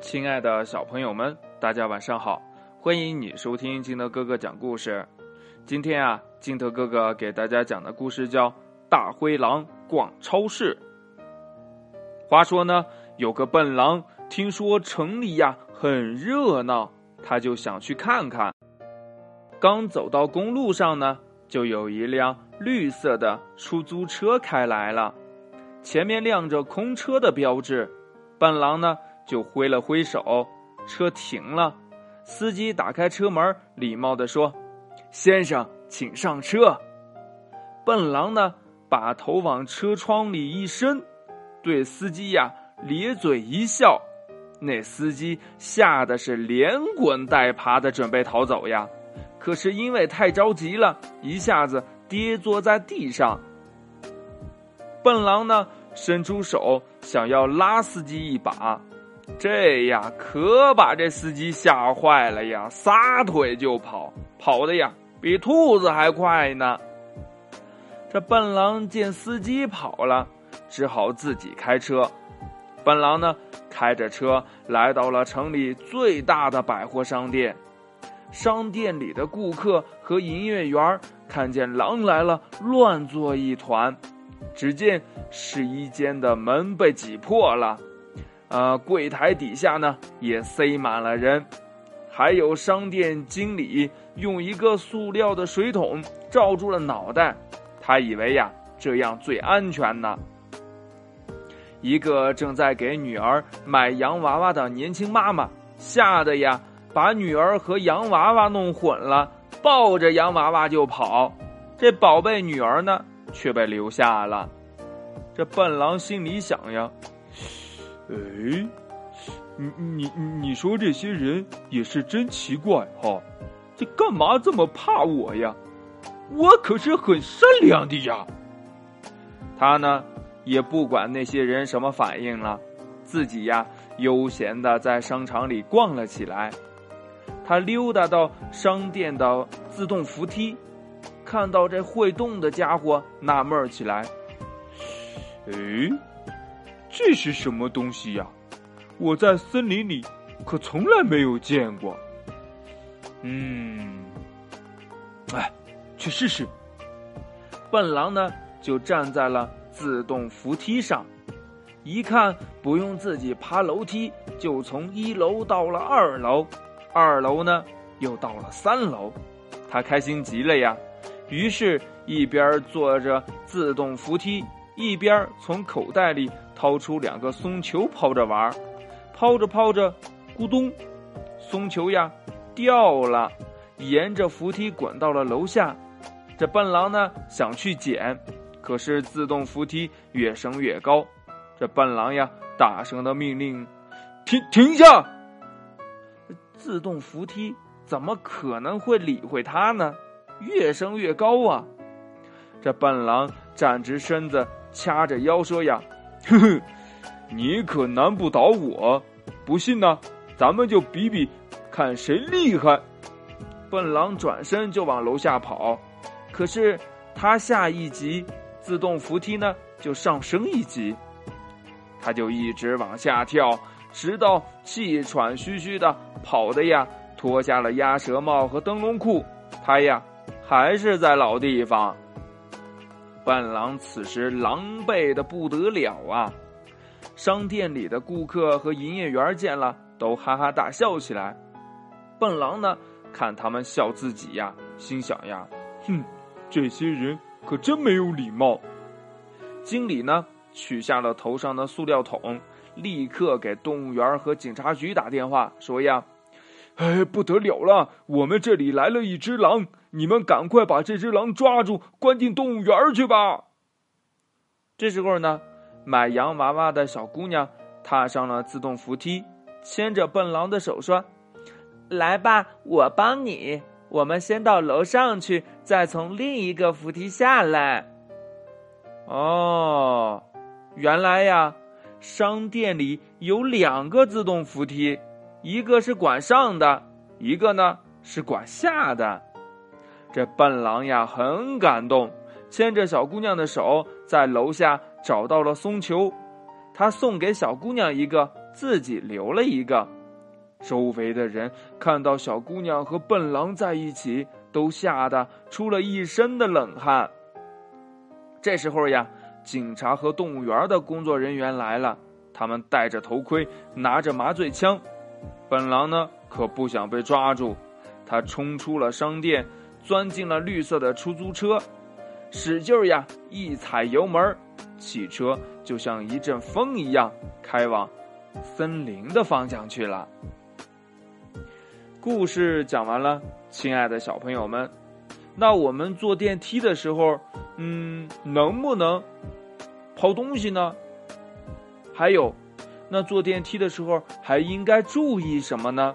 亲爱的小朋友们，大家晚上好！欢迎你收听金德哥哥讲故事。今天啊，金德哥哥给大家讲的故事叫《大灰狼逛超市》。话说呢，有个笨狼听说城里呀很热闹，他就想去看看。刚走到公路上呢，就有一辆绿色的出租车开来了，前面亮着空车的标志。笨狼呢？就挥了挥手，车停了。司机打开车门，礼貌地说：“先生，请上车。”笨狼呢，把头往车窗里一伸，对司机呀咧嘴一笑。那司机吓得是连滚带爬的准备逃走呀，可是因为太着急了，一下子跌坐在地上。笨狼呢，伸出手想要拉司机一把。这呀，可把这司机吓坏了呀！撒腿就跑，跑的呀比兔子还快呢。这笨狼见司机跑了，只好自己开车。笨狼呢，开着车来到了城里最大的百货商店。商店里的顾客和营业员看见狼来了，乱作一团。只见试衣间的门被挤破了。呃，柜台底下呢也塞满了人，还有商店经理用一个塑料的水桶罩住了脑袋，他以为呀这样最安全呢。一个正在给女儿买洋娃娃的年轻妈妈吓得呀把女儿和洋娃娃弄混了，抱着洋娃娃就跑，这宝贝女儿呢却被留下了。这笨狼心里想呀。哎，你你你说这些人也是真奇怪哈，这干嘛这么怕我呀？我可是很善良的呀。他呢也不管那些人什么反应了，自己呀悠闲的在商场里逛了起来。他溜达到商店的自动扶梯，看到这会动的家伙，纳闷起来。哎。这是什么东西呀？我在森林里可从来没有见过。嗯，哎，去试试。笨狼呢，就站在了自动扶梯上，一看不用自己爬楼梯，就从一楼到了二楼，二楼呢又到了三楼，他开心极了呀。于是，一边坐着自动扶梯，一边从口袋里。掏出两个松球抛着玩抛着抛着，咕咚，松球呀掉了，沿着扶梯滚到了楼下。这笨狼呢想去捡，可是自动扶梯越升越高。这笨狼呀大声的命令：“停停下！”自动扶梯怎么可能会理会他呢？越升越高啊！这笨狼站直身子，掐着腰说：“呀。”呵呵，你可难不倒我，不信呢，咱们就比比，看谁厉害。笨狼转身就往楼下跑，可是他下一级，自动扶梯呢就上升一级，他就一直往下跳，直到气喘吁吁的跑的呀，脱下了鸭舌帽和灯笼裤，他呀还是在老地方。笨狼此时狼狈的不得了啊！商店里的顾客和营业员见了，都哈哈大笑起来。笨狼呢，看他们笑自己呀，心想呀：“哼，这些人可真没有礼貌。”经理呢，取下了头上的塑料桶，立刻给动物园和警察局打电话，说呀：“哎，不得了了，我们这里来了一只狼。”你们赶快把这只狼抓住，关进动物园去吧。这时候呢，买洋娃娃的小姑娘踏上了自动扶梯，牵着笨狼的手说：“来吧，我帮你。我们先到楼上去，再从另一个扶梯下来。”哦，原来呀，商店里有两个自动扶梯，一个是管上的，一个呢是管下的。这笨狼呀，很感动，牵着小姑娘的手，在楼下找到了松球，他送给小姑娘一个，自己留了一个。周围的人看到小姑娘和笨狼在一起，都吓得出了一身的冷汗。这时候呀，警察和动物园的工作人员来了，他们戴着头盔，拿着麻醉枪。笨狼呢，可不想被抓住，他冲出了商店，钻进了绿色的出租车，使劲呀，一踩油门，汽车就像一阵风一样开往森林的方向去了。故事讲完了，亲爱的小朋友们，那我们坐电梯的时候，嗯，能不能抛东西呢？还有，那坐电梯的时候还应该注意什么呢？